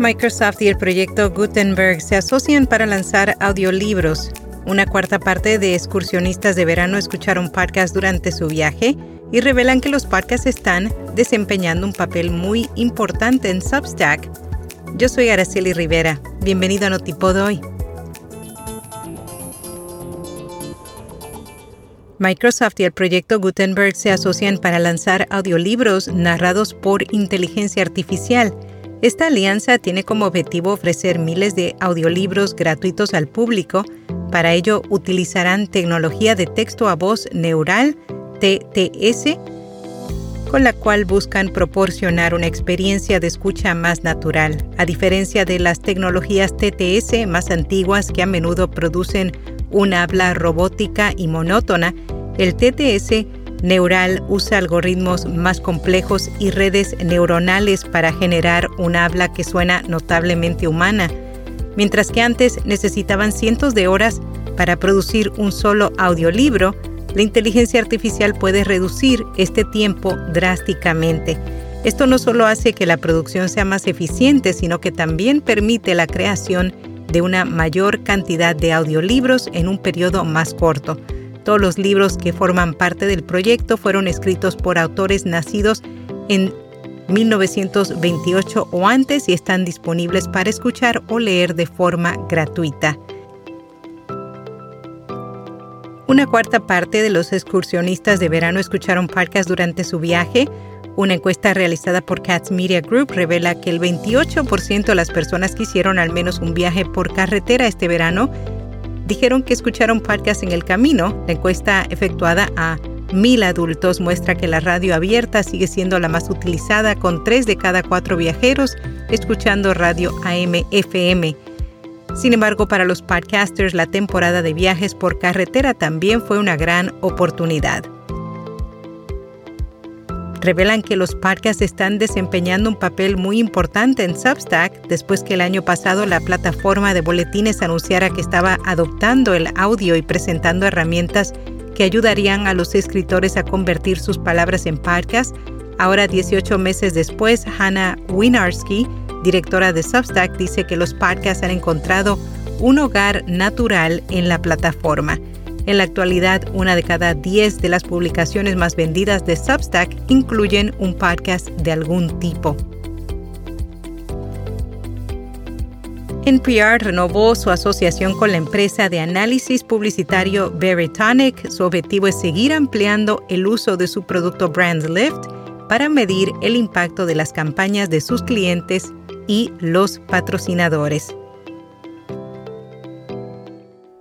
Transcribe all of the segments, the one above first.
Microsoft y el proyecto Gutenberg se asocian para lanzar audiolibros. Una cuarta parte de excursionistas de verano escucharon podcasts durante su viaje y revelan que los podcasts están desempeñando un papel muy importante en Substack. Yo soy Araceli Rivera. Bienvenido a Notipod hoy. Microsoft y el proyecto Gutenberg se asocian para lanzar audiolibros narrados por inteligencia artificial. Esta alianza tiene como objetivo ofrecer miles de audiolibros gratuitos al público. Para ello utilizarán tecnología de texto a voz neural, TTS, con la cual buscan proporcionar una experiencia de escucha más natural, a diferencia de las tecnologías TTS más antiguas que a menudo producen una habla robótica y monótona, el TTS neural usa algoritmos más complejos y redes neuronales para generar un habla que suena notablemente humana, mientras que antes necesitaban cientos de horas para producir un solo audiolibro, la inteligencia artificial puede reducir este tiempo drásticamente. Esto no solo hace que la producción sea más eficiente, sino que también permite la creación de una mayor cantidad de audiolibros en un periodo más corto. Todos los libros que forman parte del proyecto fueron escritos por autores nacidos en 1928 o antes y están disponibles para escuchar o leer de forma gratuita. Una cuarta parte de los excursionistas de verano escucharon podcast durante su viaje. Una encuesta realizada por Cats Media Group revela que el 28% de las personas que hicieron al menos un viaje por carretera este verano dijeron que escucharon podcast en el camino. La encuesta efectuada a mil adultos muestra que la radio abierta sigue siendo la más utilizada con tres de cada cuatro viajeros escuchando radio AM-FM. Sin embargo, para los podcasters la temporada de viajes por carretera también fue una gran oportunidad revelan que los podcasts están desempeñando un papel muy importante en Substack después que el año pasado la plataforma de boletines anunciara que estaba adoptando el audio y presentando herramientas que ayudarían a los escritores a convertir sus palabras en podcast. Ahora, 18 meses después, Hannah Winarski, directora de Substack, dice que los podcasts han encontrado un hogar natural en la plataforma. En la actualidad, una de cada diez de las publicaciones más vendidas de Substack incluyen un podcast de algún tipo. NPR renovó su asociación con la empresa de análisis publicitario Veritonic. Su objetivo es seguir ampliando el uso de su producto BrandLift para medir el impacto de las campañas de sus clientes y los patrocinadores.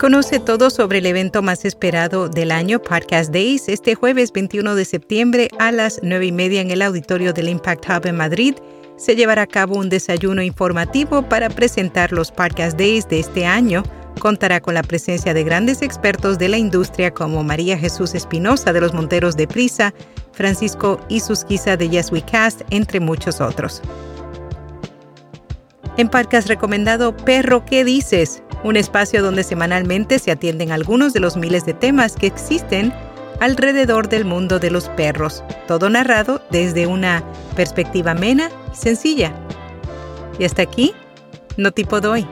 Conoce todo sobre el evento más esperado del año, Podcast Days, este jueves 21 de septiembre a las 9 y media en el auditorio del Impact Hub en Madrid. Se llevará a cabo un desayuno informativo para presentar los Podcast Days de este año. Contará con la presencia de grandes expertos de la industria como María Jesús Espinosa de los Monteros de Prisa, Francisco Isusquiza de Yes We Cast, entre muchos otros. En Podcast recomendado Perro, ¿qué dices? un espacio donde semanalmente se atienden algunos de los miles de temas que existen alrededor del mundo de los perros, todo narrado desde una perspectiva amena y sencilla. Y hasta aquí, no tipo doy.